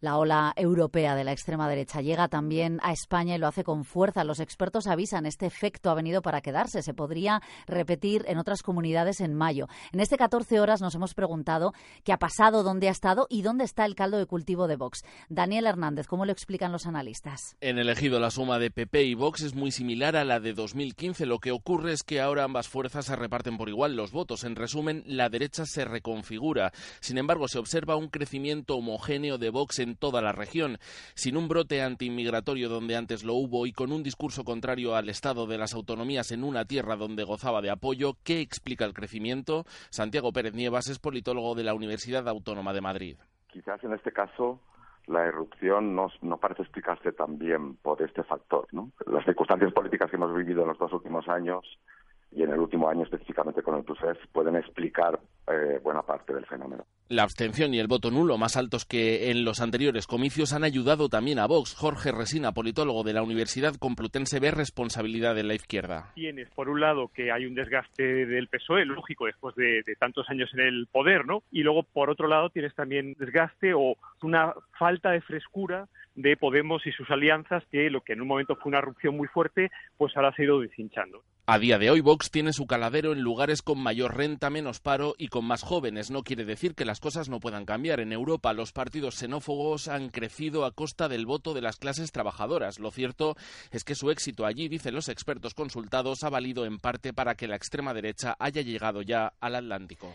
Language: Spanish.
La ola europea de la extrema derecha llega también a España y lo hace con fuerza. Los expertos avisan, este efecto ha venido para quedarse. Se podría repetir en otras comunidades en mayo. En este 14 horas nos hemos preguntado qué ha pasado, dónde ha estado y dónde está el caldo de cultivo de Vox. Daniel Hernández, ¿cómo lo explican los analistas? En elegido la suma de PP y Vox es muy similar a la de 2015. Lo que ocurre es que ahora ambas fuerzas se reparten por igual los votos. En resumen, la derecha se reconfigura. Sin embargo, se observa un crecimiento homogéneo de Vox en toda la región. Sin un brote antiinmigratorio donde antes lo hubo y con un discurso contrario al Estado de las autonomías en una tierra donde gozaba de apoyo, ¿qué explica el crecimiento? Santiago Pérez Nievas es politólogo de la Universidad Autónoma de Madrid. Quizás en este caso la erupción no, no, parece explicarse tan bien por este factor. ¿no? Las circunstancias políticas que hemos vivido en los dos últimos años y en el último año específicamente con el PUSEF pueden explicar eh, buena parte del fenómeno. La abstención y el voto nulo, más altos que en los anteriores comicios, han ayudado también a Vox. Jorge Resina, politólogo de la Universidad Complutense, ve responsabilidad de la izquierda. Tienes, por un lado, que hay un desgaste del PSOE, lógico, después de, de tantos años en el poder, ¿no? Y luego, por otro lado, tienes también desgaste o una falta de frescura de Podemos y sus alianzas, que lo que en un momento fue una erupción muy fuerte, pues ahora se ha ido deshinchando. A día de hoy, Vox tiene su caladero en lugares con mayor renta, menos paro y más jóvenes. No quiere decir que las cosas no puedan cambiar. En Europa, los partidos xenófobos han crecido a costa del voto de las clases trabajadoras. Lo cierto es que su éxito allí, dicen los expertos consultados, ha valido en parte para que la extrema derecha haya llegado ya al Atlántico.